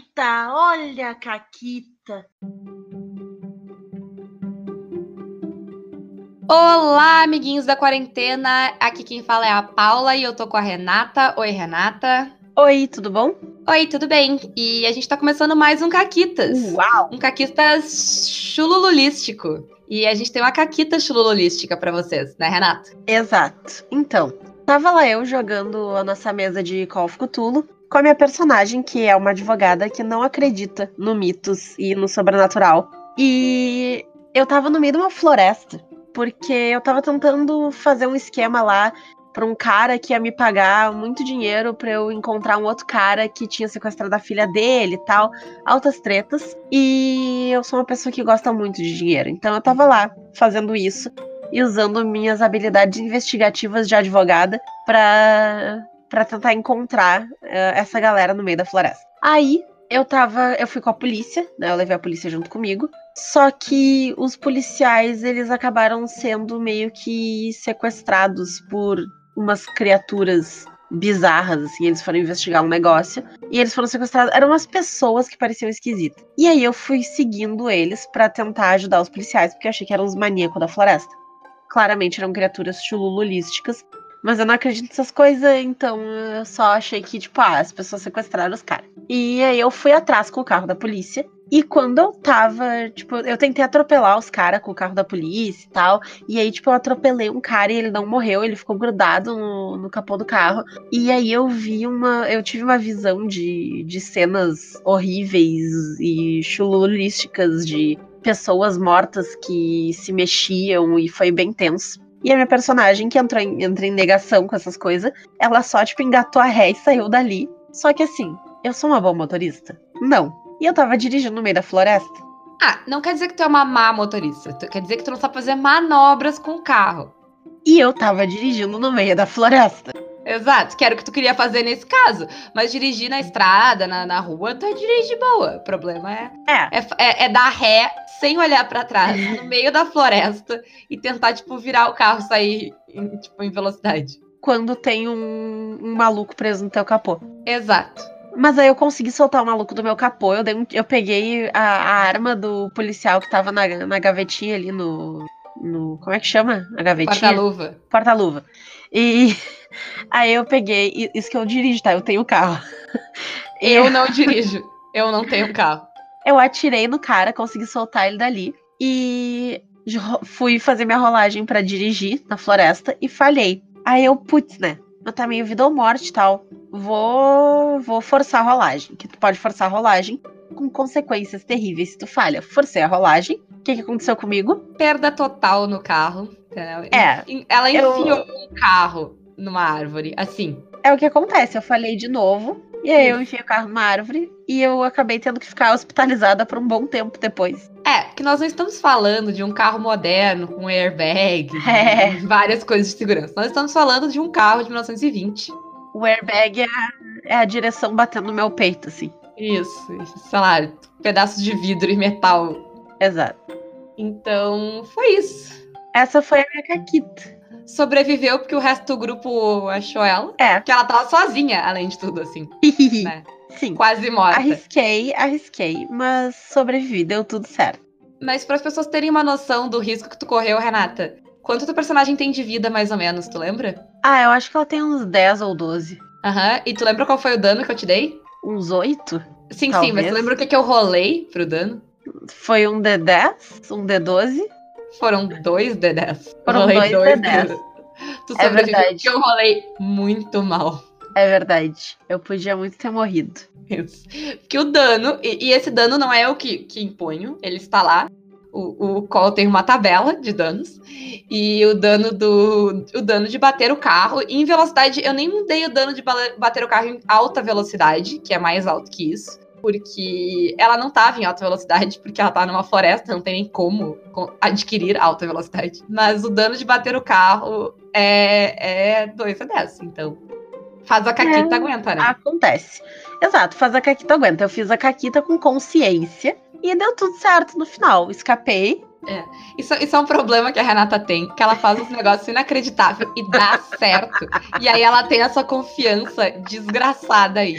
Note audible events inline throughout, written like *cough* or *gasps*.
Caquita, olha a Caquita. Olá, amiguinhos da quarentena. Aqui quem fala é a Paula e eu tô com a Renata. Oi, Renata. Oi, tudo bom? Oi, tudo bem? E a gente tá começando mais um Caquitas. Uau! Um Caquitas chulululístico. E a gente tem uma Caquita chulululística pra vocês, né, Renata? Exato. Então, tava lá eu jogando a nossa mesa de Call of Cthulhu com a minha personagem, que é uma advogada que não acredita no mitos e no sobrenatural. E eu tava no meio de uma floresta, porque eu tava tentando fazer um esquema lá pra um cara que ia me pagar muito dinheiro pra eu encontrar um outro cara que tinha sequestrado a filha dele e tal, altas tretas. E eu sou uma pessoa que gosta muito de dinheiro, então eu tava lá fazendo isso e usando minhas habilidades investigativas de advogada pra para tentar encontrar uh, essa galera no meio da floresta. Aí eu tava, eu fui com a polícia, né? Eu levei a polícia junto comigo. Só que os policiais, eles acabaram sendo meio que sequestrados por umas criaturas bizarras, assim, eles foram investigar um negócio e eles foram sequestrados. Eram umas pessoas que pareciam esquisitas. E aí eu fui seguindo eles para tentar ajudar os policiais, porque eu achei que eram os maníacos da floresta. Claramente eram criaturas chulululísticas mas eu não acredito nessas coisas, então eu só achei que, tipo, ah, as pessoas sequestraram os caras. E aí eu fui atrás com o carro da polícia. E quando eu tava, tipo, eu tentei atropelar os caras com o carro da polícia e tal. E aí, tipo, eu atropelei um cara e ele não morreu, ele ficou grudado no, no capô do carro. E aí eu vi uma. Eu tive uma visão de, de cenas horríveis e chululísticas de pessoas mortas que se mexiam e foi bem tenso. E a minha personagem, que entrou em, entra em negação com essas coisas, ela só, tipo, engatou a ré e saiu dali. Só que assim, eu sou uma boa motorista? Não. E eu tava dirigindo no meio da floresta. Ah, não quer dizer que tu é uma má motorista. Quer dizer que tu não sabe fazer manobras com o carro. E eu tava dirigindo no meio da floresta. Exato, que era o que tu queria fazer nesse caso. Mas dirigir na estrada, na, na rua, tu dirige de boa. O problema é, é. é, é, é dar ré sem olhar para trás, *laughs* no meio da floresta, e tentar, tipo, virar o carro, sair em, tipo, em velocidade. Quando tem um, um maluco preso no teu capô. Exato. Mas aí eu consegui soltar o maluco do meu capô. Eu, um, eu peguei a, a, arma do policial que tava na, na gavetinha ali no, no. Como é que chama? A gavetinha? Porta-luva. Porta-luva. E *laughs* aí eu peguei. Isso que eu dirijo, tá? Eu tenho carro. *laughs* Eu não dirijo. Eu não tenho carro. Eu atirei no cara, consegui soltar ele dali. E fui fazer minha rolagem para dirigir na floresta e falhei. Aí eu, putz, né? Mas tá meio vida ou morte e tal. Vou, vou forçar a rolagem. Que tu pode forçar a rolagem com consequências terríveis se tu falha. Forcei a rolagem. O que, que aconteceu comigo? Perda total no carro. É. Ela enfiou eu... um carro numa árvore, assim. É o que acontece. Eu falhei de novo. E aí eu enfiei o carro numa árvore e eu acabei tendo que ficar hospitalizada por um bom tempo depois. É, que nós não estamos falando de um carro moderno com airbag, *laughs* é. várias coisas de segurança. Nós estamos falando de um carro de 1920. O airbag é a, é a direção batendo no meu peito, assim. Isso, sei lá, pedaços de vidro e metal. Exato. Então, foi isso. Essa foi a minha caquita sobreviveu porque o resto do grupo achou ela. É. Porque ela tava sozinha, além de tudo, assim. *laughs* né? Sim. Quase morta. Arrisquei, arrisquei, mas sobrevivi, deu tudo certo. Mas para as pessoas terem uma noção do risco que tu correu, Renata, quanto teu personagem tem de vida, mais ou menos, tu lembra? Ah, eu acho que ela tem uns 10 ou 12. Aham, uhum. e tu lembra qual foi o dano que eu te dei? Uns 8? Sim, talvez. sim, mas lembra o que, que eu rolei pro dano? Foi um D10, um D12 foram dois D10. Foram dois, dois D10. Tu é verdade. que eu rolei muito mal. É verdade. Eu podia muito ter morrido. Isso. Porque o dano, e, e esse dano não é o que, que imponho, ele está lá. O, o tem uma tabela de danos. E o dano do. O dano de bater o carro. em velocidade, eu nem mudei o dano de bater o carro em alta velocidade, que é mais alto que isso porque ela não estava em alta velocidade, porque ela tá numa floresta, não tem nem como adquirir alta velocidade. Mas o dano de bater o carro é, é 2 a 10, então faz a caquita é, aguenta, né? Acontece. Exato, faz a caquita aguenta. Eu fiz a caquita com consciência e deu tudo certo no final. Escapei. É. Isso, isso é um problema que a Renata tem, que ela faz uns negócios inacreditáveis e dá certo. E aí ela tem essa confiança desgraçada aí.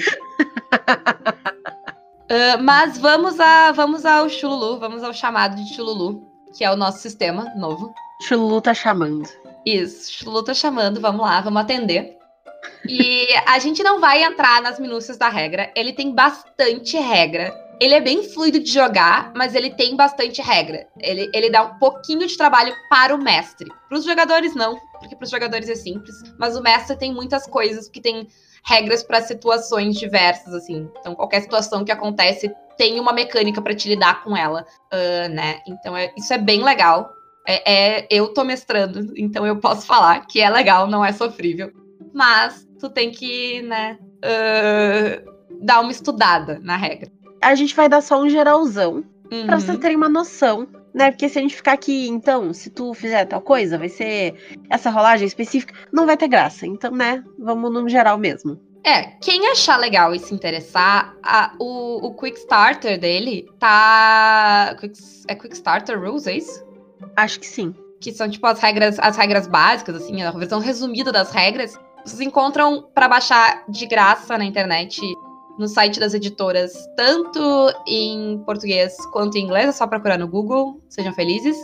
Uh, mas vamos, a, vamos ao Chululu, vamos ao chamado de Chululu, que é o nosso sistema novo. Chululu tá chamando. Isso, Chululu tá chamando, vamos lá, vamos atender. E a gente não vai entrar nas minúcias da regra, ele tem bastante regra. Ele é bem fluido de jogar, mas ele tem bastante regra. Ele, ele dá um pouquinho de trabalho para o mestre. Para os jogadores, não, porque para os jogadores é simples. Mas o mestre tem muitas coisas que tem regras para situações diversas, assim. Então, qualquer situação que acontece tem uma mecânica para te lidar com ela, uh, né? Então, é, isso é bem legal. É, é, eu tô mestrando, então eu posso falar que é legal, não é sofrível. Mas tu tem que, né, uh, dar uma estudada na regra a gente vai dar só um geralzão. Uhum. Pra vocês terem uma noção, né? Porque se a gente ficar aqui, então, se tu fizer tal coisa, vai ser essa rolagem específica, não vai ter graça. Então, né? Vamos no geral mesmo. É, quem achar legal e se interessar, a, o, o Quick Starter dele tá. Quick, é Quick Starter Rules, é isso? Acho que sim. Que são tipo as regras, as regras básicas, assim, a versão resumida das regras. Vocês encontram para baixar de graça na internet no site das editoras, tanto em português quanto em inglês, é só procurar no Google, sejam felizes.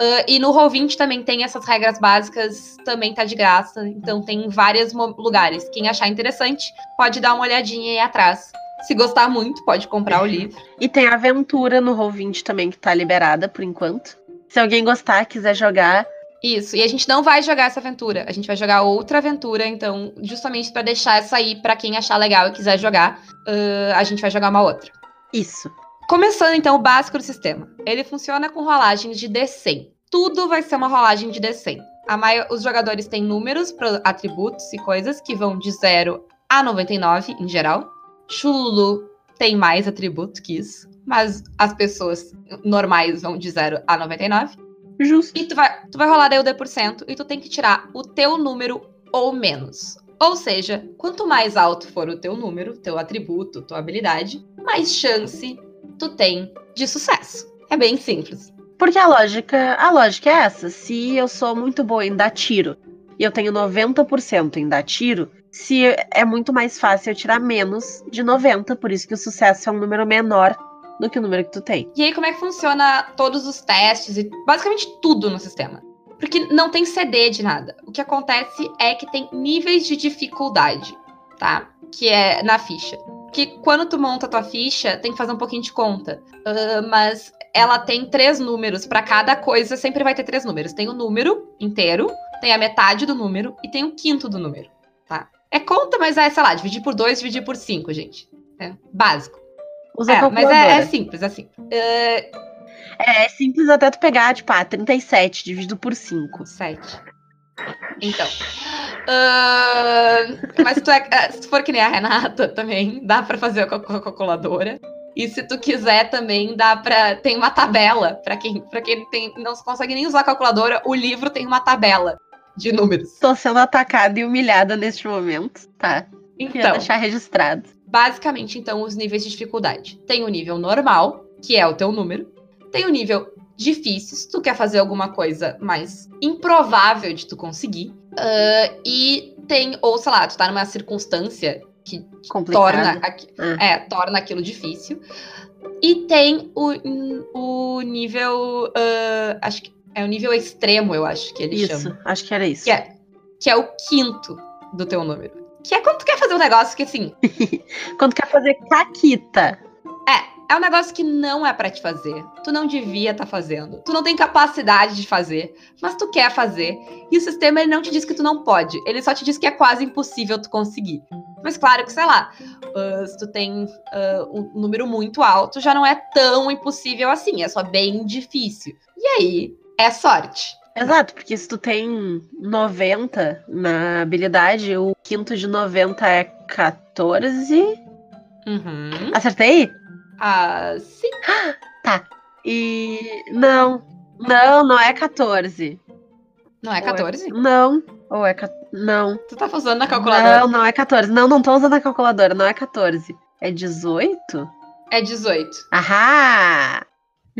Uh, e no Roll20 também tem essas regras básicas, também tá de graça, então tem vários lugares. Quem achar interessante, pode dar uma olhadinha aí atrás. Se gostar muito, pode comprar o livro. E tem aventura no Roll20 também que tá liberada por enquanto. Se alguém gostar, quiser jogar, isso, e a gente não vai jogar essa aventura, a gente vai jogar outra aventura, então, justamente para deixar essa aí para quem achar legal e quiser jogar, uh, a gente vai jogar uma outra. Isso. Começando então o básico do sistema. Ele funciona com rolagens de D100. Tudo vai ser uma rolagem de D100. Maior, os jogadores têm números para atributos e coisas que vão de 0 a 99 em geral. Chululu tem mais atributos que isso, mas as pessoas normais vão de 0 a 99. Justo. E tu vai, tu vai rolar daí o D% e tu tem que tirar o teu número ou menos. Ou seja, quanto mais alto for o teu número, teu atributo, tua habilidade, mais chance tu tem de sucesso. É bem simples. Porque a lógica, a lógica é essa. Se eu sou muito boa em dar tiro e eu tenho 90% em dar tiro, se é muito mais fácil eu tirar menos de 90, por isso que o sucesso é um número menor do que o número que tu tem. E aí, como é que funciona todos os testes e basicamente tudo no sistema? Porque não tem CD de nada. O que acontece é que tem níveis de dificuldade, tá? Que é na ficha. Que quando tu monta a tua ficha, tem que fazer um pouquinho de conta. Uh, mas ela tem três números. para cada coisa, sempre vai ter três números. Tem o número inteiro, tem a metade do número e tem o quinto do número, tá? É conta, mas é, sei lá, dividir por dois, dividir por cinco, gente. É básico. Usa é, mas é, é, simples, assim. É... é simples até tu pegar, tipo, ah, 37 dividido por 5. 7. Então. Uh, mas tu é, é, se for que nem a Renata *laughs* também, dá para fazer com a calculadora. E se tu quiser também, dá para tem uma tabela para quem para quem tem, não consegue nem usar a calculadora, o livro tem uma tabela de números. Tô sendo atacada e humilhada neste momento, tá? Então, deixar registrado. Basicamente, então, os níveis de dificuldade. Tem o nível normal, que é o teu número. Tem o nível difícil, se tu quer fazer alguma coisa mais improvável de tu conseguir. Uh, e tem, ou sei lá, tu tá numa circunstância que torna, ah. é, torna aquilo difícil. E tem o, o nível. Uh, acho que é o nível extremo, eu acho que ele isso, chama. Acho que era isso. Que é, que é o quinto do teu número. Que é quando tu quer fazer um negócio que assim. *laughs* quando quer fazer caquita. É, é um negócio que não é para te fazer. Tu não devia estar tá fazendo. Tu não tem capacidade de fazer, mas tu quer fazer. E o sistema ele não te diz que tu não pode. Ele só te diz que é quase impossível tu conseguir. Mas claro que, sei lá, uh, se tu tem uh, um número muito alto, já não é tão impossível assim. É só bem difícil. E aí, é sorte. Exato, porque se tu tem 90 na habilidade, o quinto de 90 é 14. Uhum. Acertei? Ah, sim. *gasps* Tá. E. Não. Não, não é 14. Não é 14? É... Não. Ou é. Não. Tu tá usando na calculadora? Não, não é 14. Não, não tô usando a calculadora. Não é 14. É 18? É 18. Ahá!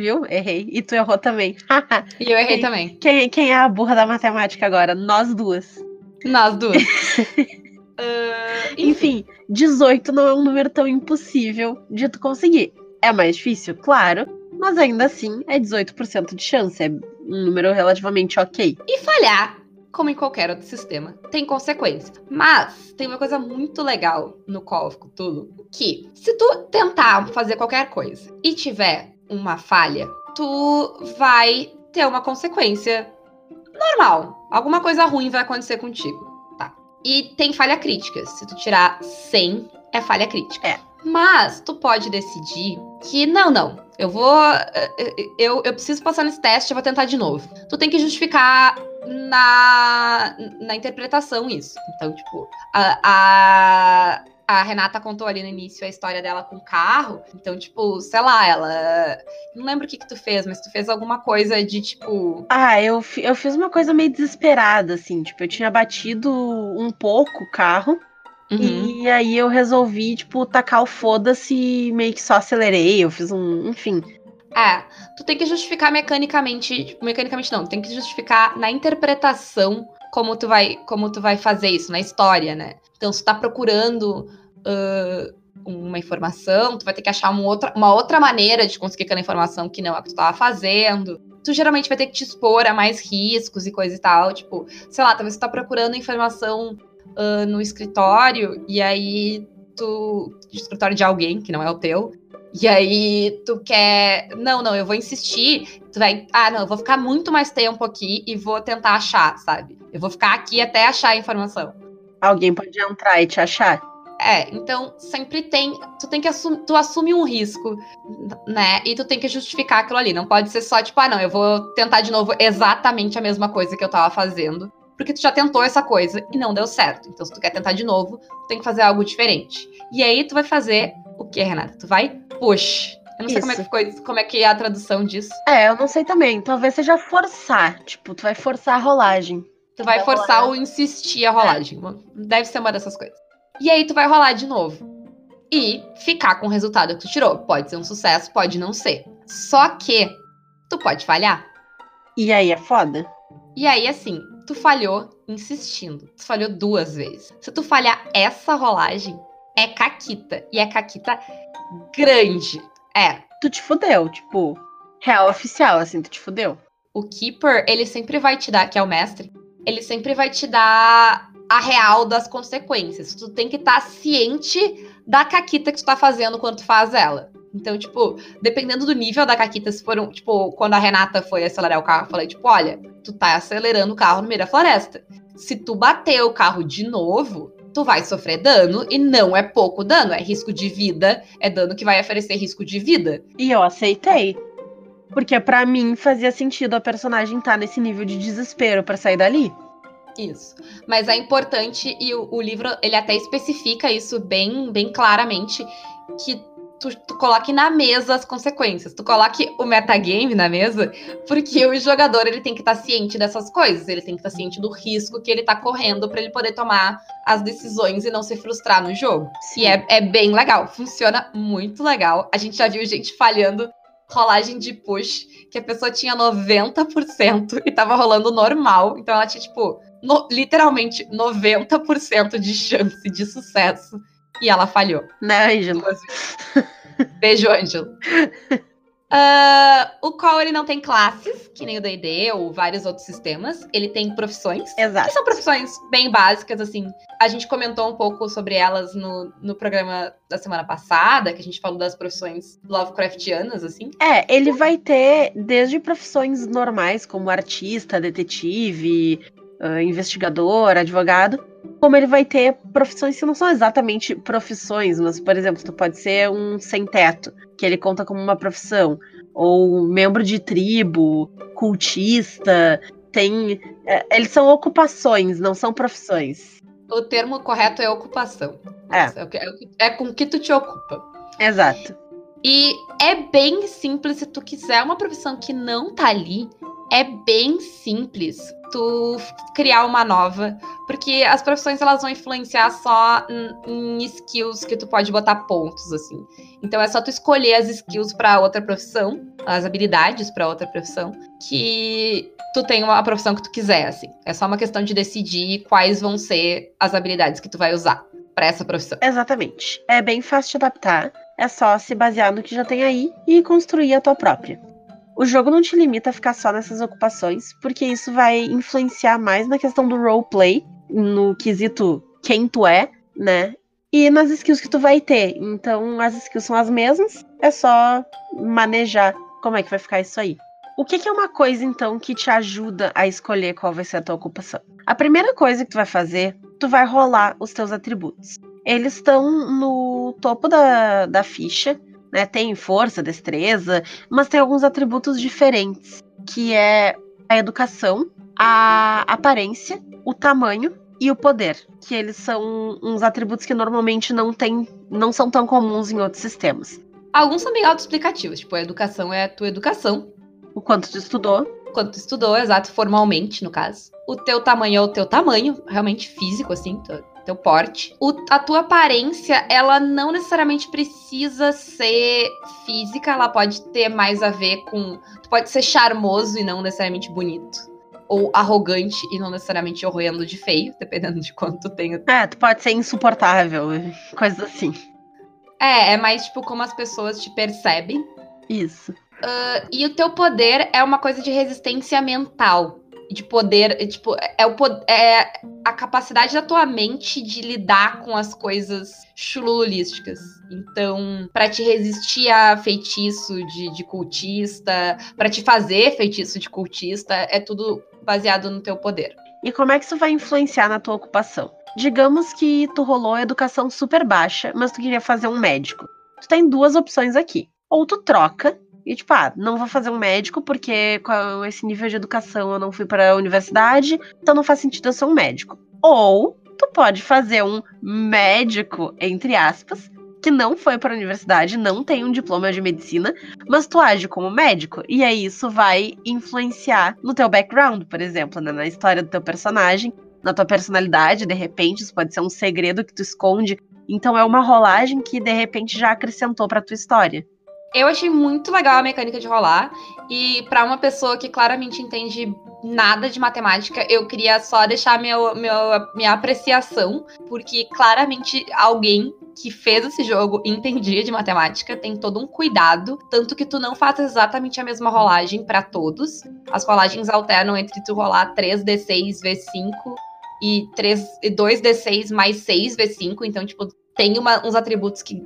Viu? Errei. E tu errou também. *laughs* e eu errei quem, também. Quem, quem é a burra da matemática agora? Nós duas. Nós duas. Uh, *laughs* Enfim, 18 não é um número tão impossível de tu conseguir. É mais difícil? Claro, mas ainda assim é 18% de chance. É um número relativamente ok. E falhar, como em qualquer outro sistema, tem consequência. Mas tem uma coisa muito legal no Call of Cthulhu, que se tu tentar fazer qualquer coisa e tiver uma falha, tu vai ter uma consequência normal. Alguma coisa ruim vai acontecer contigo. Tá. E tem falha crítica. Se tu tirar 100, é falha crítica. É. Mas tu pode decidir que não, não. Eu vou. Eu, eu preciso passar nesse teste, eu vou tentar de novo. Tu tem que justificar na, na interpretação isso. Então, tipo, a, a, a Renata contou ali no início a história dela com o carro. Então, tipo, sei lá, ela. Não lembro o que, que tu fez, mas tu fez alguma coisa de tipo. Ah, eu, eu fiz uma coisa meio desesperada, assim. Tipo, eu tinha batido um pouco o carro. Uhum. E aí eu resolvi, tipo, tacar o foda-se e meio que só acelerei. Eu fiz um. Enfim. É, tu tem que justificar mecanicamente. Tipo, mecanicamente não, tem que justificar na interpretação como tu vai, como tu vai fazer isso, na história, né? Então, se tu tá procurando uh, uma informação, tu vai ter que achar uma outra, uma outra maneira de conseguir aquela informação que não é o que tu tava fazendo. Tu geralmente vai ter que te expor a mais riscos e coisa e tal. Tipo, sei lá, talvez tu tá procurando informação uh, no escritório e aí tu. De escritório de alguém, que não é o teu. E aí tu quer. Não, não, eu vou insistir. Tu vai. Ah, não, eu vou ficar muito mais tempo aqui e vou tentar achar, sabe? Eu vou ficar aqui até achar a informação. Alguém pode entrar e te achar. É, então sempre tem. Tu tem que assumir. Tu assume um risco, né? E tu tem que justificar aquilo ali. Não pode ser só, tipo, ah, não, eu vou tentar de novo exatamente a mesma coisa que eu tava fazendo. Porque tu já tentou essa coisa e não deu certo. Então, se tu quer tentar de novo, tu tem que fazer algo diferente. E aí tu vai fazer o que, Renata? Tu vai push. Eu não sei como é, que ficou, como é que é a tradução disso. É, eu não sei também. Talvez seja forçar. Tipo, tu vai forçar a rolagem. Tu vai forçar ou insistir a rolagem. É. Deve ser uma dessas coisas. E aí tu vai rolar de novo. E ficar com o resultado que tu tirou. Pode ser um sucesso, pode não ser. Só que tu pode falhar. E aí é foda. E aí, assim, tu falhou insistindo. Tu falhou duas vezes. Se tu falhar essa rolagem, é caquita. E é caquita grande. É. Tu te fudeu, tipo, real oficial, assim, tu te fudeu. O Keeper, ele sempre vai te dar, que é o mestre, ele sempre vai te dar a real das consequências. Tu tem que estar tá ciente da caquita que tu tá fazendo quando tu faz ela. Então, tipo, dependendo do nível da caquita, se for um, tipo, quando a Renata foi acelerar o carro, eu falei, tipo, olha, tu tá acelerando o carro no meio da floresta. Se tu bater o carro de novo, tu vai sofrer dano e não é pouco dano, é risco de vida, é dano que vai oferecer risco de vida. E eu aceitei. Porque para mim fazia sentido a personagem estar tá nesse nível de desespero para sair dali. Isso. Mas é importante e o, o, livro ele até especifica isso bem, bem claramente que tu, tu coloque na mesa as consequências. Tu coloque o metagame na mesa, porque o jogador ele tem que estar tá ciente dessas coisas. Ele tem que estar tá ciente do risco que ele tá correndo para ele poder tomar as decisões e não se frustrar no jogo. Sim. E é, é bem legal. Funciona muito legal. A gente já viu gente falhando rolagem de push, que a pessoa tinha 90% e tava rolando normal. Então ela tinha, tipo, no, literalmente 90% de chance de sucesso e ela falhou. Né, Ângelo? *laughs* Beijo, Ângelo. Uh, o qual ele não tem classes, que nem o D&D ou vários outros sistemas. Ele tem profissões. Exato. Que são profissões bem básicas, assim. A gente comentou um pouco sobre elas no, no programa da semana passada, que a gente falou das profissões Lovecraftianas, assim. É, ele vai ter desde profissões normais, como artista, detetive, uh, investigador, advogado, como ele vai ter profissões que não são exatamente profissões, mas, por exemplo, tu pode ser um sem-teto, que ele conta como uma profissão, ou membro de tribo, cultista, tem. É, eles são ocupações, não são profissões. O termo correto é ocupação. É. É, é com que tu te ocupa. Exato. E é bem simples se tu quiser uma profissão que não tá ali, é bem simples tu criar uma nova, porque as profissões elas vão influenciar só em, em skills que tu pode botar pontos assim. Então é só tu escolher as skills para outra profissão, as habilidades para outra profissão, que tu tem uma profissão que tu quiser, assim. É só uma questão de decidir quais vão ser as habilidades que tu vai usar para essa profissão. Exatamente. É bem fácil de adaptar. É só se basear no que já tem aí e construir a tua própria. O jogo não te limita a ficar só nessas ocupações, porque isso vai influenciar mais na questão do roleplay, no quesito quem tu é, né? E nas skills que tu vai ter. Então, as skills são as mesmas, é só manejar como é que vai ficar isso aí. O que, que, é uma coisa, então, que te ajuda a escolher qual vai ser a tua ocupação? A primeira coisa que tu vai fazer, tu vai rolar os teus atributos. Eles estão no topo da, da ficha, né? Tem força, destreza, mas tem alguns atributos diferentes, que é a educação, a aparência, o tamanho e o poder, que eles são uns atributos que normalmente não tem, não são tão comuns em outros sistemas. Alguns são bem autoexplicativos, tipo, a educação é a tua educação. O quanto tu estudou. O quanto tu estudou, exato, formalmente, no caso. O teu tamanho é o teu tamanho, realmente físico, assim, teu porte. O, a tua aparência, ela não necessariamente precisa ser física, ela pode ter mais a ver com. Tu pode ser charmoso e não necessariamente bonito. Ou arrogante e não necessariamente horrendo de feio, *laughs* dependendo de quanto tu tem. É, tu pode ser insuportável, coisas assim. É, é mais tipo como as pessoas te percebem. Isso. Uh, e o teu poder é uma coisa de resistência mental de poder, é, tipo, é, o, é a capacidade da tua mente de lidar com as coisas chululísticas. Então, para te resistir a feitiço de, de cultista, para te fazer feitiço de cultista, é tudo baseado no teu poder. E como é que isso vai influenciar na tua ocupação? Digamos que tu rolou a educação super baixa, mas tu queria fazer um médico. Tu tem duas opções aqui. Ou tu troca e tipo, ah, não vou fazer um médico porque com esse nível de educação eu não fui para a universidade, então não faz sentido eu ser um médico. Ou tu pode fazer um médico, entre aspas, que não foi para a universidade, não tem um diploma de medicina, mas tu age como médico. E aí isso vai influenciar no teu background, por exemplo, né, na história do teu personagem, na tua personalidade, de repente, isso pode ser um segredo que tu esconde. Então é uma rolagem que de repente já acrescentou para tua história. Eu achei muito legal a mecânica de rolar. E para uma pessoa que claramente entende nada de matemática, eu queria só deixar meu, meu, minha apreciação, porque claramente alguém que fez esse jogo entendia de matemática, tem todo um cuidado, tanto que tu não faz exatamente a mesma rolagem para todos. As rolagens alternam entre tu rolar 3d6 v5 e 3 2d6 mais 6 v5, então tipo tem uma, uns atributos que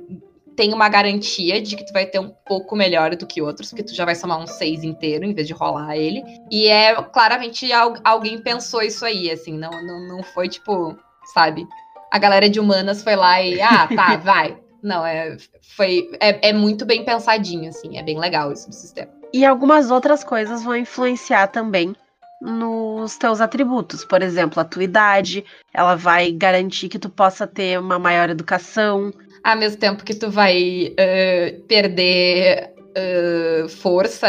tem uma garantia de que tu vai ter um pouco melhor do que outros, porque tu já vai somar um 6 inteiro em vez de rolar ele. E é claramente alguém pensou isso aí, assim, não, não, não foi tipo, sabe? A galera de humanas foi lá e, ah, tá, *laughs* vai. Não, é, foi, é, é muito bem pensadinho, assim, é bem legal isso do sistema. E algumas outras coisas vão influenciar também nos teus atributos. Por exemplo, a tua idade, ela vai garantir que tu possa ter uma maior educação, ao mesmo tempo que tu vai uh, perder uh, força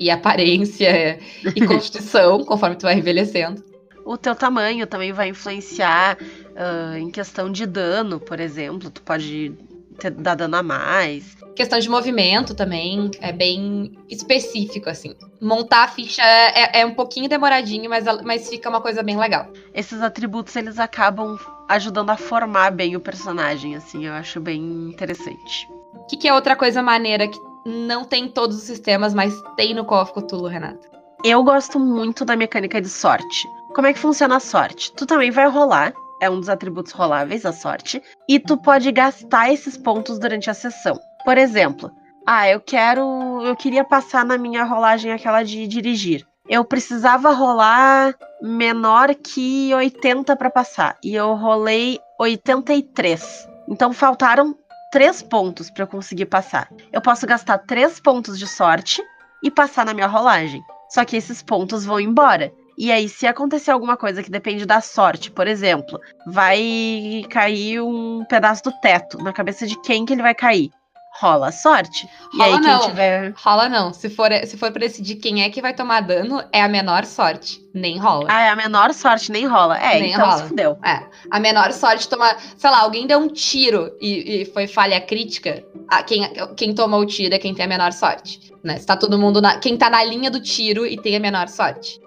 e aparência e *laughs* constituição conforme tu vai envelhecendo. O teu tamanho também vai influenciar uh, em questão de dano, por exemplo. Tu pode ter, dar dano a mais. Questão de movimento também é bem específico, assim. Montar a ficha é, é um pouquinho demoradinho, mas, mas fica uma coisa bem legal. Esses atributos, eles acabam ajudando a formar bem o personagem, assim, eu acho bem interessante. O que, que, é outra coisa maneira que não tem em todos os sistemas, mas tem no Call of Cthulhu, Renata? Eu gosto muito da mecânica de sorte. Como é que funciona a sorte? Tu também vai rolar, é um dos atributos roláveis, a sorte, e tu pode gastar esses pontos durante a sessão. Por exemplo, ah, eu quero. Eu queria passar na minha rolagem aquela de dirigir eu precisava rolar menor que 80 para passar. E eu rolei 83. Então faltaram 3 pontos para eu conseguir passar. Eu posso gastar 3 pontos de sorte e passar na minha rolagem. Só que esses pontos vão embora. E aí, se acontecer alguma coisa que depende da sorte, por exemplo, vai cair um pedaço do teto na cabeça de quem que ele vai cair? rola sorte. Rola e aí, não. Tiver... Rola não. Se for, se for pra decidir quem é que vai tomar dano, é a menor sorte. Nem rola. Ah, é a menor sorte, nem rola. É, nem então rola. se fudeu. É. A menor sorte toma. Sei lá, alguém deu um tiro e, e foi falha crítica. A, quem, quem toma o tiro é quem tem a menor sorte. Né? Se tá todo mundo na. Quem tá na linha do tiro e tem a menor sorte.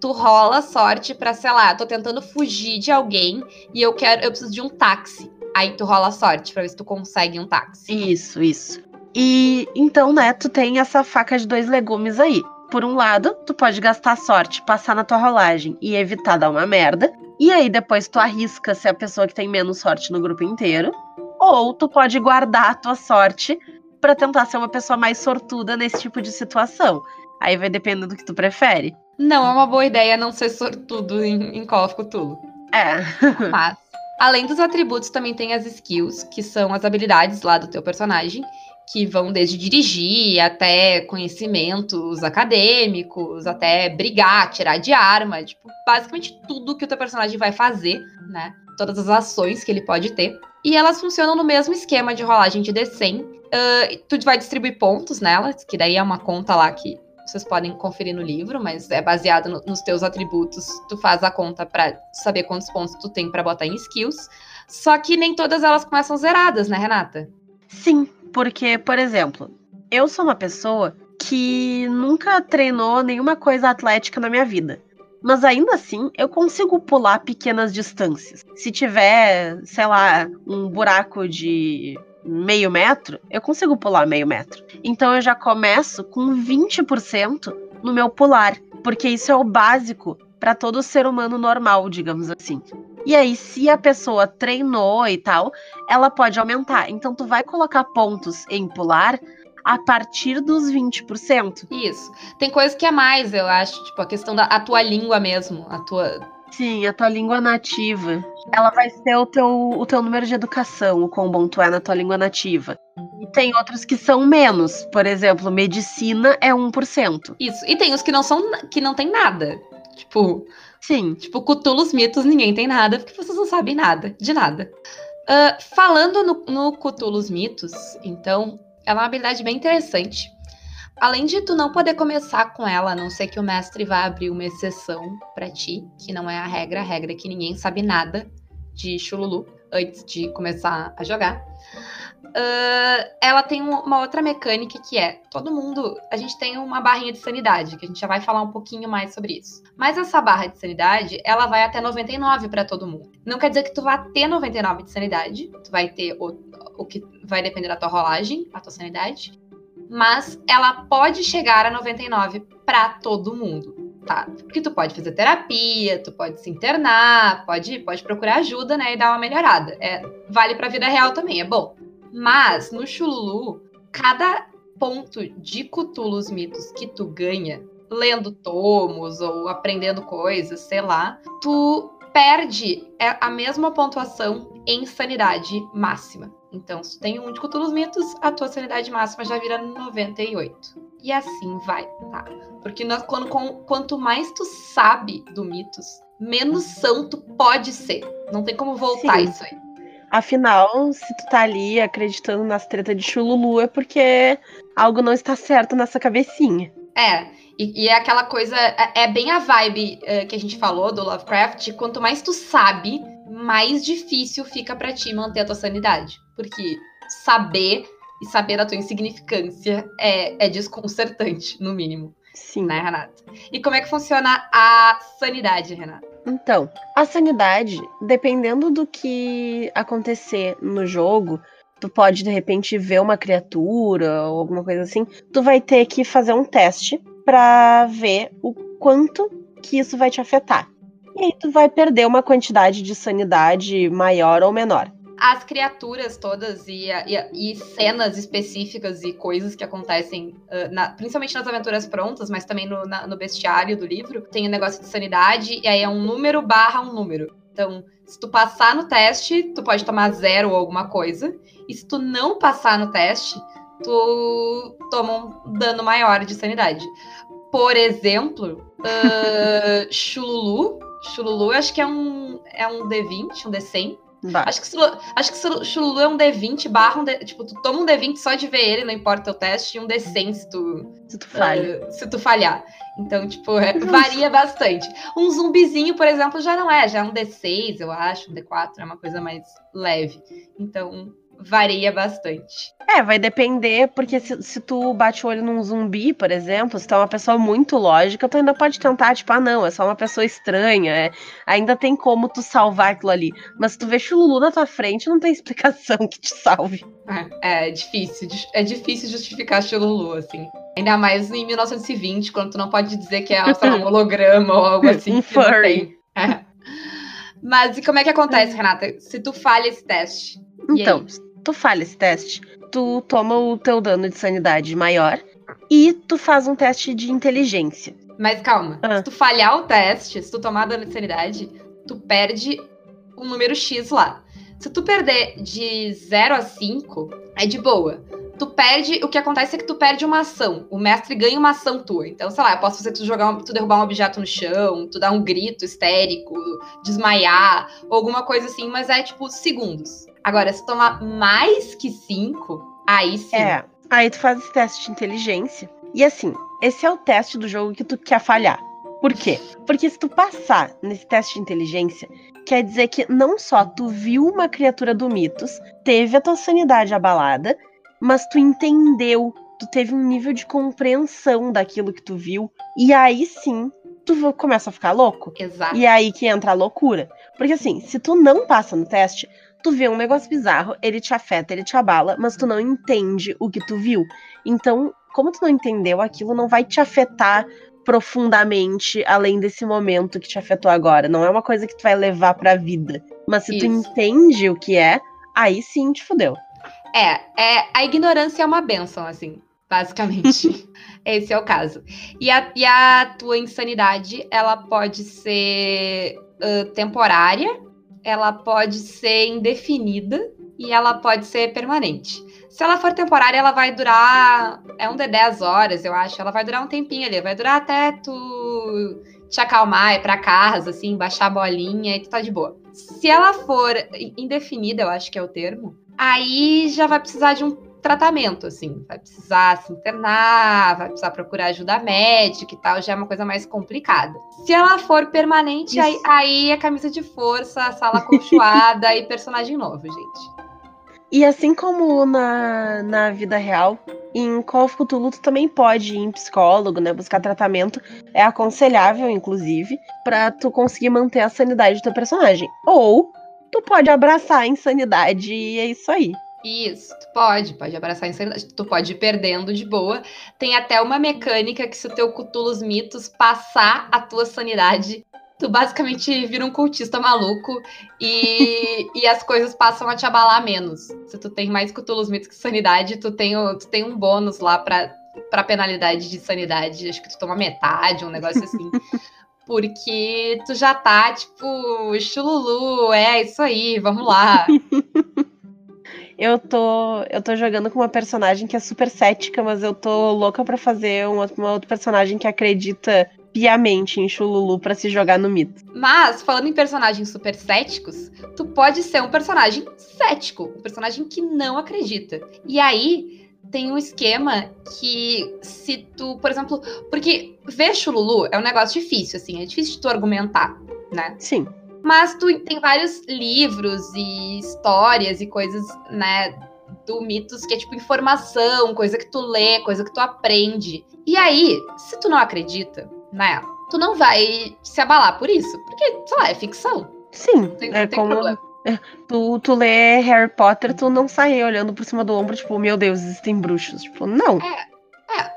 Tu rola sorte pra, sei lá, tô tentando fugir de alguém e eu quero, eu preciso de um táxi. Aí tu rola sorte pra ver se tu consegue um táxi. Isso, isso. E então, né, tu tem essa faca de dois legumes aí. Por um lado, tu pode gastar sorte, passar na tua rolagem e evitar dar uma merda. E aí depois tu arrisca ser a pessoa que tem menos sorte no grupo inteiro. Ou tu pode guardar a tua sorte para tentar ser uma pessoa mais sortuda nesse tipo de situação. Aí vai depender do que tu prefere. Não é uma boa ideia não ser sortudo em, em Call of Cthulhu. É. Mas, além dos atributos, também tem as skills, que são as habilidades lá do teu personagem, que vão desde dirigir até conhecimentos acadêmicos, até brigar, tirar de arma, tipo, basicamente tudo que o teu personagem vai fazer, né? Todas as ações que ele pode ter. E elas funcionam no mesmo esquema de rolagem de D100. Uh, tu vai distribuir pontos nelas, que daí é uma conta lá que vocês podem conferir no livro, mas é baseado no, nos teus atributos. Tu faz a conta para saber quantos pontos tu tem para botar em skills. Só que nem todas elas começam zeradas, né, Renata? Sim, porque, por exemplo, eu sou uma pessoa que nunca treinou nenhuma coisa atlética na minha vida. Mas ainda assim, eu consigo pular pequenas distâncias. Se tiver, sei lá, um buraco de meio metro, eu consigo pular meio metro. Então eu já começo com 20% no meu pular, porque isso é o básico para todo ser humano normal, digamos assim. E aí, se a pessoa treinou e tal, ela pode aumentar. Então, tu vai colocar pontos em pular a partir dos 20%. Isso. Tem coisa que é mais, eu acho, tipo a questão da a tua língua mesmo, a tua Sim, a tua língua nativa. Ela vai ser o teu, o teu número de educação, o quão bom tu é na tua língua nativa. E tem outros que são menos. Por exemplo, medicina é 1%. Isso. E tem os que não são que não tem nada. Tipo, sim. Tipo, Cutulos mitos, ninguém tem nada, porque vocês não sabem nada, de nada. Uh, falando no, no Cutulos mitos, então, ela é uma habilidade bem interessante. Além de tu não poder começar com ela, a não ser que o mestre vá abrir uma exceção para ti, que não é a regra, a regra é que ninguém sabe nada de Chululu antes de começar a jogar. Uh, ela tem uma outra mecânica que é: todo mundo. A gente tem uma barrinha de sanidade, que a gente já vai falar um pouquinho mais sobre isso. Mas essa barra de sanidade, ela vai até 99 para todo mundo. Não quer dizer que tu vai ter 99 de sanidade, tu vai ter o, o que vai depender da tua rolagem, a tua sanidade mas ela pode chegar a 99 para todo mundo, tá? Porque tu pode fazer terapia, tu pode se internar, pode, pode procurar ajuda, né, e dar uma melhorada. É, vale para a vida real também, é bom. Mas no Chululu, cada ponto de Cthulhu's mitos que tu ganha, lendo tomos ou aprendendo coisas, sei lá, tu perde é, a mesma pontuação em sanidade máxima. Então, se tu tem um de Cthulhu's mitos, a tua sanidade máxima já vira 98. E assim vai, tá? Porque nós, quando, com, quanto mais tu sabe do mitos, menos são tu pode ser. Não tem como voltar Sim. isso aí. Afinal, se tu tá ali acreditando nas tretas de Chululu, é porque algo não está certo nessa cabecinha. É, e, e é aquela coisa, é, é bem a vibe é, que a gente falou do Lovecraft, quanto mais tu sabe, mais difícil fica para ti manter a tua sanidade. Porque saber e saber a tua insignificância é, é desconcertante, no mínimo. Sim. Né, Renata? E como é que funciona a sanidade, Renata? Então, a sanidade, dependendo do que acontecer no jogo, tu pode de repente ver uma criatura ou alguma coisa assim, tu vai ter que fazer um teste para ver o quanto que isso vai te afetar. E aí tu vai perder uma quantidade de sanidade maior ou menor. As criaturas todas e, e, e cenas específicas e coisas que acontecem, uh, na, principalmente nas aventuras prontas, mas também no, na, no bestiário do livro, tem o um negócio de sanidade, e aí é um número barra um número. Então, se tu passar no teste, tu pode tomar zero ou alguma coisa. E se tu não passar no teste, tu toma um dano maior de sanidade. Por exemplo, uh, Chululu Chululu, acho que é um, é um D20, um D100. Acho que, acho que Chululu é um D20 barra um D, Tipo, tu toma um D20 só de ver ele, não importa o teste, e um D100 se tu, se tu, falha. Uh, se tu falhar. Então, tipo, é, varia bastante. Um zumbizinho, por exemplo, já não é, já é um D6, eu acho, um D4, é uma coisa mais leve. Então, varia bastante. É, vai depender, porque se, se tu bate o olho num zumbi, por exemplo, se tu é uma pessoa muito lógica, tu ainda pode tentar, tipo, ah, não, é só uma pessoa estranha, é, ainda tem como tu salvar aquilo ali. Mas se tu vê Chululu na tua frente, não tem *laughs* explicação que te salve. É, é difícil, é difícil justificar Chululu, assim. Ainda mais em 1920, quando tu não pode dizer que é um *laughs* holograma ou algo assim. um furry. É. Mas e como é que acontece, Renata? Se tu falha esse teste? Então, tu falha esse teste, tu toma o teu dano de sanidade maior e tu faz um teste de inteligência. Mas calma, ah. se tu falhar o teste, se tu tomar dano de sanidade, tu perde um número X lá. Se tu perder de 0 a 5, é de boa. Tu perde, o que acontece é que tu perde uma ação. O mestre ganha uma ação tua. Então, sei lá, eu posso fazer tu jogar, tu derrubar um objeto no chão, tu dar um grito histérico, desmaiar, alguma coisa assim, mas é tipo segundos. Agora, se tomar mais que 5, aí sim. É. Aí tu faz esse teste de inteligência. E assim, esse é o teste do jogo que tu quer falhar. Por quê? Porque se tu passar nesse teste de inteligência, quer dizer que não só tu viu uma criatura do mitos, teve a tua sanidade abalada, mas tu entendeu, tu teve um nível de compreensão daquilo que tu viu, e aí sim tu começa a ficar louco. Exato. E é aí que entra a loucura. Porque assim, se tu não passa no teste, tu vê um negócio bizarro, ele te afeta, ele te abala, mas tu não entende o que tu viu. Então, como tu não entendeu, aquilo não vai te afetar profundamente além desse momento que te afetou agora. Não é uma coisa que tu vai levar pra vida. Mas se Isso. tu entende o que é, aí sim te fudeu. É, é, a ignorância é uma benção, assim, basicamente. *laughs* Esse é o caso. E a, e a tua insanidade, ela pode ser uh, temporária, ela pode ser indefinida e ela pode ser permanente. Se ela for temporária, ela vai durar. É um de 10 horas, eu acho. Ela vai durar um tempinho ali. Vai durar até tu te acalmar, ir pra casa, assim, baixar a bolinha e tu tá de boa. Se ela for indefinida, eu acho que é o termo, aí já vai precisar de um tratamento, assim. Vai precisar se internar, vai precisar procurar ajuda médica e tal, já é uma coisa mais complicada. Se ela for permanente, aí, aí é camisa de força, sala colchoada *laughs* e personagem novo, gente. E assim como na, na vida real, em Call of Cthulhu tu também pode ir em psicólogo, né? Buscar tratamento. É aconselhável, inclusive, para tu conseguir manter a sanidade do teu personagem. Ou tu pode abraçar a insanidade e é isso aí. Isso, tu pode, pode abraçar a insanidade. Tu pode ir perdendo de boa. Tem até uma mecânica que se o teu Cthulhu's Mitos passar a tua sanidade, tu basicamente vira um cultista maluco e, e as coisas passam a te abalar menos. Se tu tem mais Cthulhu's Mitos que sanidade, tu tem, tu tem um bônus lá pra, pra penalidade de sanidade. Acho que tu toma metade, um negócio assim. porque tu já tá, tipo, chululu, é isso aí, vamos lá. *laughs* eu tô, eu tô jogando com uma personagem que é super cética, mas eu tô louca para fazer uma, uma outra personagem que acredita piamente em Chululu para se jogar no mito. Mas, falando em personagens super céticos, tu pode ser um personagem cético, um personagem que não acredita. E aí, tem um esquema que se tu, por exemplo, porque ver Chululu é um negócio difícil, assim, é difícil de tu argumentar, né? Sim. Mas tu tem vários livros e histórias e coisas, né, do mitos que é tipo informação, coisa que tu lê, coisa que tu aprende. E aí, se tu não acredita, né, tu não vai se abalar por isso, porque, sei lá, é ficção. Sim, tem, é tem como... Problema. Tu, tu lê Harry Potter, tu não sai olhando por cima do ombro, tipo, meu Deus, existem bruxos. Tipo, não. É, é.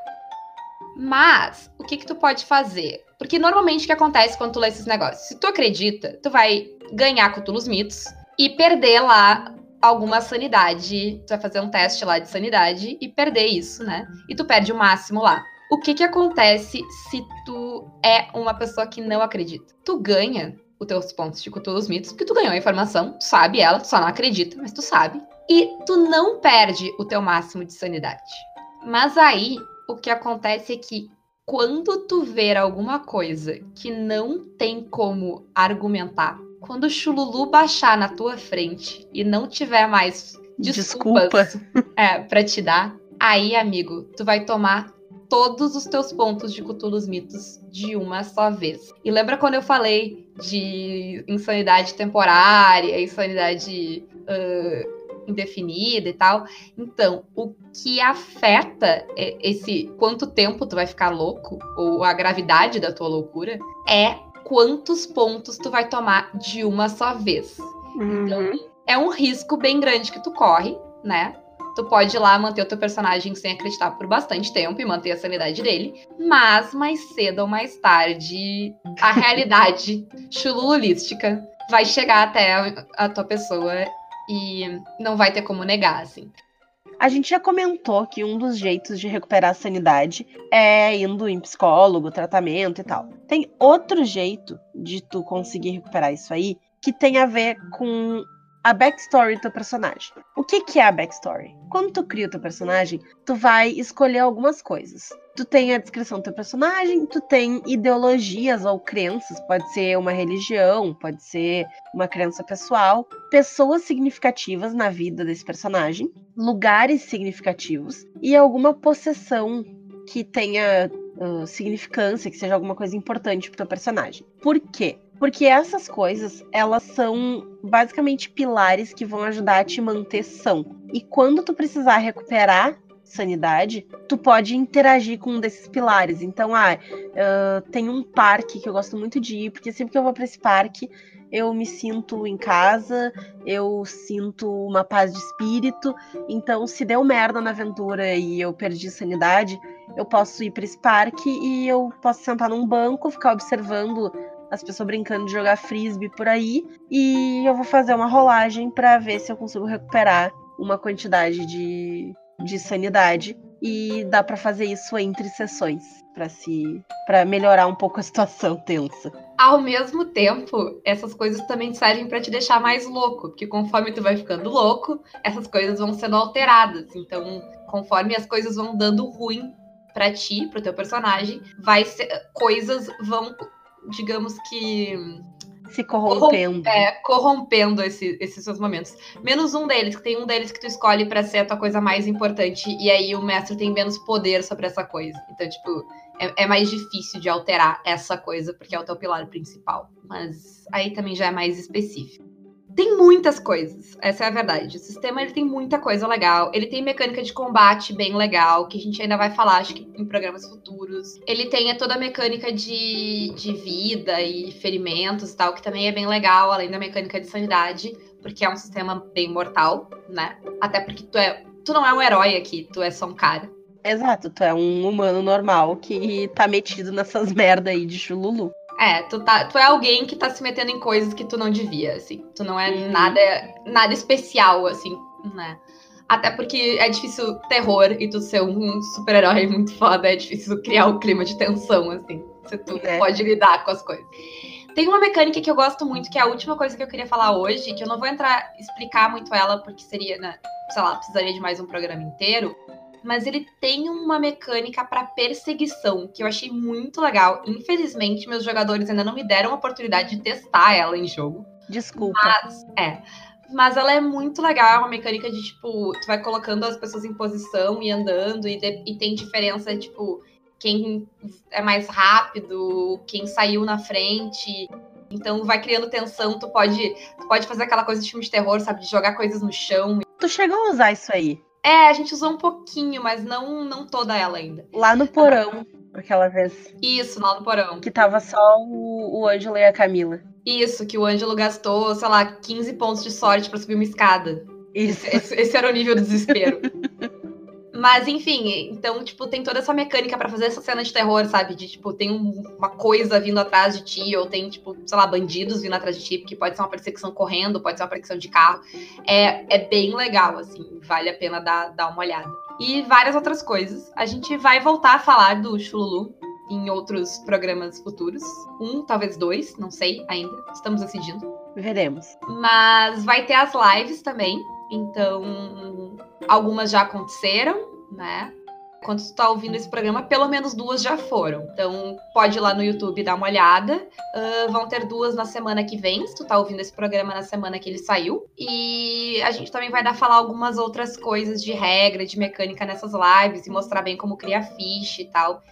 Mas, o que que tu pode fazer? Porque normalmente o que acontece quando tu lê esses negócios? Se tu acredita, tu vai ganhar Cthulhu's Mitos e perder lá alguma sanidade. Tu vai fazer um teste lá de sanidade e perder isso, né? E tu perde o máximo lá. O que que acontece se tu é uma pessoa que não acredita? Tu ganha os teus pontos de Cthulhu's Mitos, porque tu ganhou a informação, tu sabe ela, tu só não acredita, mas tu sabe. E tu não perde o teu máximo de sanidade. Mas aí, o que acontece é que quando tu ver alguma coisa que não tem como argumentar, quando o chululu baixar na tua frente e não tiver mais desculpas Desculpa. é, pra te dar, aí, amigo, tu vai tomar todos os teus pontos de Cthulhu's Mitos de uma só vez. E lembra quando eu falei de insanidade temporária, insanidade uh, indefinida e tal. Então, o que afeta esse quanto tempo tu vai ficar louco, ou a gravidade da tua loucura, é quantos pontos tu vai tomar de uma só vez. Uhum. Então, é um risco bem grande que tu corre, né? Tu pode ir lá manter o teu personagem sem acreditar por bastante tempo e manter a sanidade dele, mas mais cedo ou mais tarde, a *laughs* realidade chululística vai chegar até a, a tua pessoa e não vai ter como negar, assim. A gente já comentou que um dos jeitos de recuperar a sanidade é indo em psicólogo, tratamento e tal. Tem outro jeito de tu conseguir recuperar isso aí que tem a ver com a backstory do teu personagem. O que, que é a backstory? Quando tu cria o teu personagem, tu vai escolher algumas coisas. Tu tem a descrição do teu personagem, tu tem ideologias ou crenças, pode ser uma religião, pode ser uma crença pessoal, pessoas significativas na vida desse personagem, lugares significativos e alguma possessão que tenha uh, significância, que seja alguma coisa importante pro teu personagem. Por quê? Porque essas coisas, elas são basicamente pilares que vão ajudar a te manter são. E quando tu precisar recuperar sanidade, tu pode interagir com um desses pilares. Então, ah, uh, tem um parque que eu gosto muito de ir, porque sempre que eu vou para esse parque, eu me sinto em casa, eu sinto uma paz de espírito. Então, se deu merda na aventura e eu perdi sanidade, eu posso ir para esse parque e eu posso sentar num banco, ficar observando as pessoas brincando de jogar frisbee por aí. E eu vou fazer uma rolagem para ver se eu consigo recuperar uma quantidade de, de sanidade. E dá para fazer isso entre sessões para se para melhorar um pouco a situação tensa. Ao mesmo tempo, essas coisas também servem para te deixar mais louco, porque conforme tu vai ficando louco, essas coisas vão sendo alteradas. Então, conforme as coisas vão dando ruim para ti, pro teu personagem, vai ser, coisas vão digamos que. Se corrompendo. É, corrompendo esse, esses seus momentos. Menos um deles, que tem um deles que tu escolhe para ser a tua coisa mais importante, e aí o mestre tem menos poder sobre essa coisa. Então, tipo, é, é mais difícil de alterar essa coisa, porque é o teu pilar principal. Mas aí também já é mais específico. Tem muitas coisas, essa é a verdade. O sistema ele tem muita coisa legal. Ele tem mecânica de combate bem legal, que a gente ainda vai falar, acho que em programas futuros. Ele tem toda a mecânica de, de vida e ferimentos e tal, que também é bem legal, além da mecânica de sanidade, porque é um sistema bem mortal, né? Até porque tu, é, tu não é um herói aqui, tu é só um cara. Exato, tu é um humano normal que tá metido nessas *laughs* merda aí de chululu. É, tu, tá, tu é alguém que tá se metendo em coisas que tu não devia, assim. Tu não é uhum. nada, nada especial, assim, né? Até porque é difícil terror e tu ser um super-herói *laughs* muito foda, é difícil criar um clima de tensão, assim. Se tu é. pode lidar com as coisas. Tem uma mecânica que eu gosto muito, que é a última coisa que eu queria falar hoje, que eu não vou entrar, explicar muito ela, porque seria, né, sei lá, precisaria de mais um programa inteiro mas ele tem uma mecânica para perseguição que eu achei muito legal. Infelizmente, meus jogadores ainda não me deram a oportunidade de testar ela em jogo. Desculpa. Mas, é. Mas ela é muito legal, é uma mecânica de, tipo, tu vai colocando as pessoas em posição e andando, e, de, e tem diferença, tipo, quem é mais rápido, quem saiu na frente. Então vai criando tensão, tu pode, tu pode fazer aquela coisa de filme de terror, sabe? De jogar coisas no chão. Tu chegou a usar isso aí? É, a gente usou um pouquinho, mas não, não toda ela ainda. Lá no porão, aquela vez. Isso, lá no porão. Que tava só o, o Ângelo e a Camila. Isso, que o Ângelo gastou, sei lá, 15 pontos de sorte para subir uma escada. Isso. Esse, esse era o nível do desespero. *laughs* Mas, enfim, então, tipo, tem toda essa mecânica para fazer essa cena de terror, sabe? De, tipo, tem um, uma coisa vindo atrás de ti, ou tem, tipo, sei lá, bandidos vindo atrás de ti, porque pode ser uma perseguição correndo, pode ser uma perseguição de carro. É, é bem legal, assim, vale a pena dar, dar uma olhada. E várias outras coisas. A gente vai voltar a falar do Chululu em outros programas futuros. Um, talvez dois, não sei ainda. Estamos decidindo. Veremos. Mas vai ter as lives também. Então, algumas já aconteceram né? Quando tu tá ouvindo esse programa, pelo menos duas já foram. Então, pode ir lá no YouTube dar uma olhada. Uh, vão ter duas na semana que vem, se tu tá ouvindo esse programa na semana que ele saiu. E a gente também vai dar falar algumas outras coisas de regra, de mecânica nessas lives e mostrar bem como criar ficha e tal.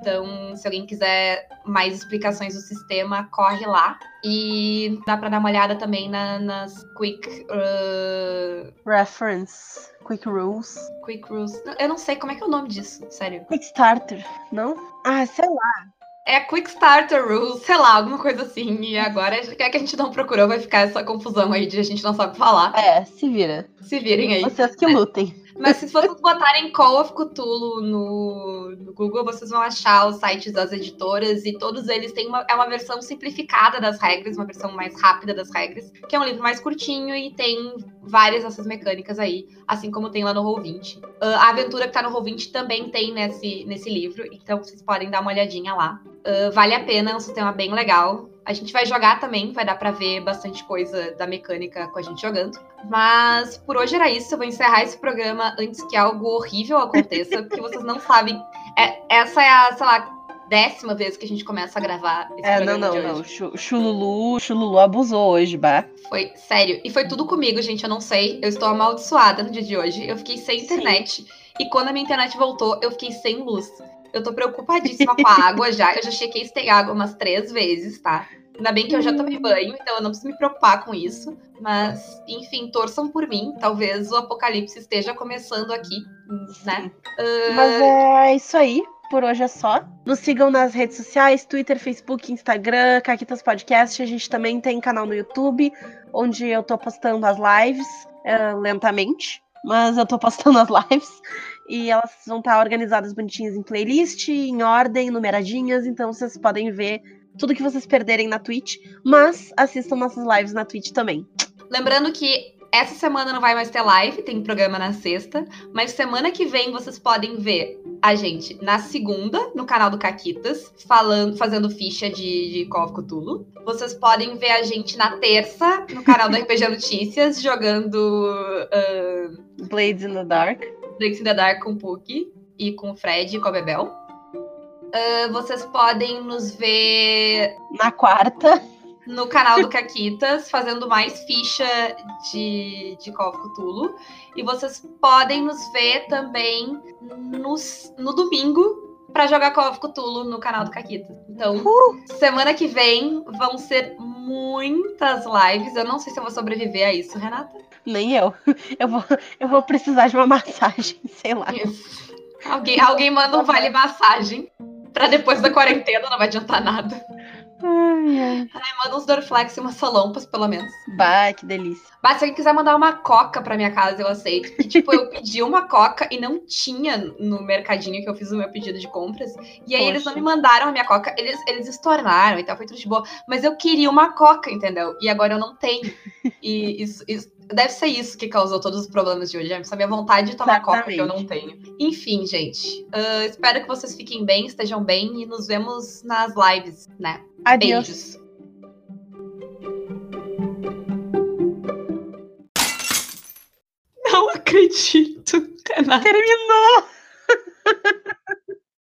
Então, se alguém quiser mais explicações do sistema, corre lá. E dá para dar uma olhada também na, nas quick uh... reference, quick rules. Quick rules. Eu não sei como é que é o nome disso, sério. Quick starter, não? Ah, sei lá. É Quick Starter Rules, sei lá, alguma coisa assim. E agora, quer que a gente não procurou, vai ficar essa confusão aí de a gente não sabe falar. É, se vira. Se virem aí. Vocês que lutem. Mas se vocês botarem Call of Cthulhu no, no, Google, vocês vão achar os sites das editoras e todos eles têm uma, é uma versão simplificada das regras, uma versão mais rápida das regras, que é um livro mais curtinho e tem várias dessas mecânicas aí, assim como tem lá no Roll20. Uh, a aventura que tá no Roll20 também tem nesse, nesse livro, então vocês podem dar uma olhadinha lá. Uh, vale a pena, é um sistema bem legal. A gente vai jogar também, vai dar para ver bastante coisa da mecânica com a gente jogando. Mas por hoje era isso. Eu vou encerrar esse programa antes que algo horrível aconteça, porque vocês não sabem. É, essa é a, sei lá, décima vez que a gente começa a gravar esse é, programa. Não, não, não. Chululu, Chululu abusou hoje, bah. Foi, sério. E foi tudo comigo, gente. Eu não sei. Eu estou amaldiçoada no dia de hoje. Eu fiquei sem internet. Sim. E quando a minha internet voltou, eu fiquei sem luz. Eu tô preocupadíssima com a água já. Eu já chequei se tem água umas três vezes, tá? Ainda bem que eu já tomei banho, então eu não preciso me preocupar com isso. Mas, enfim, torçam por mim. Talvez o apocalipse esteja começando aqui, né? Uh... Mas é isso aí. Por hoje é só. Nos sigam nas redes sociais: Twitter, Facebook, Instagram, Caquitas Podcast. A gente também tem canal no YouTube, onde eu tô postando as lives uh, lentamente. Mas eu tô postando as *laughs* lives e elas vão estar organizadas bonitinhas em playlist, em ordem, numeradinhas, então vocês podem ver tudo que vocês perderem na Twitch, mas assistam nossas lives na Twitch também. Lembrando que essa semana não vai mais ter live, tem programa na sexta, mas semana que vem vocês podem ver a gente na segunda, no canal do Caquitas, falando, fazendo ficha de, de Call of Cthulhu. Vocês podem ver a gente na terça, no canal do *laughs* RPG Notícias, jogando uh, Blades in the Dark. In the Dark com o Puck e com o Fred e com a Bebel. Uh, vocês podem nos ver na quarta no canal do Caquitas, fazendo mais ficha de, de Call of Cthulhu. E vocês podem nos ver também no, no domingo para jogar Call of Cthulhu no canal do Caquitas. Então, uh! semana que vem vão ser muitas lives. Eu não sei se eu vou sobreviver a isso, Renata. Nem eu. *laughs* Eu vou, eu vou precisar de uma *laughs* massagem, sei lá. Isso. Alguém, alguém manda um vale massagem. Pra depois da quarentena não vai adiantar nada. Ai, ai. manda uns Dorflex e umas salompas, pelo menos. Bah, que delícia. Bah, se alguém quiser mandar uma coca pra minha casa, eu aceito. Porque, tipo, eu pedi uma coca e não tinha no mercadinho que eu fiz o meu pedido de compras. E aí Poxa. eles não me mandaram a minha coca. Eles, eles estornaram e tal, foi tudo de boa. Mas eu queria uma coca, entendeu? E agora eu não tenho. E *laughs* isso, isso deve ser isso que causou todos os problemas de hoje. Essa minha vontade de tomar Exatamente. coca que eu não tenho. Enfim, gente. Uh, espero que vocês fiquem bem, estejam bem e nos vemos nas lives, né? Adeus. Beijos. Não acredito. Terminou! *laughs*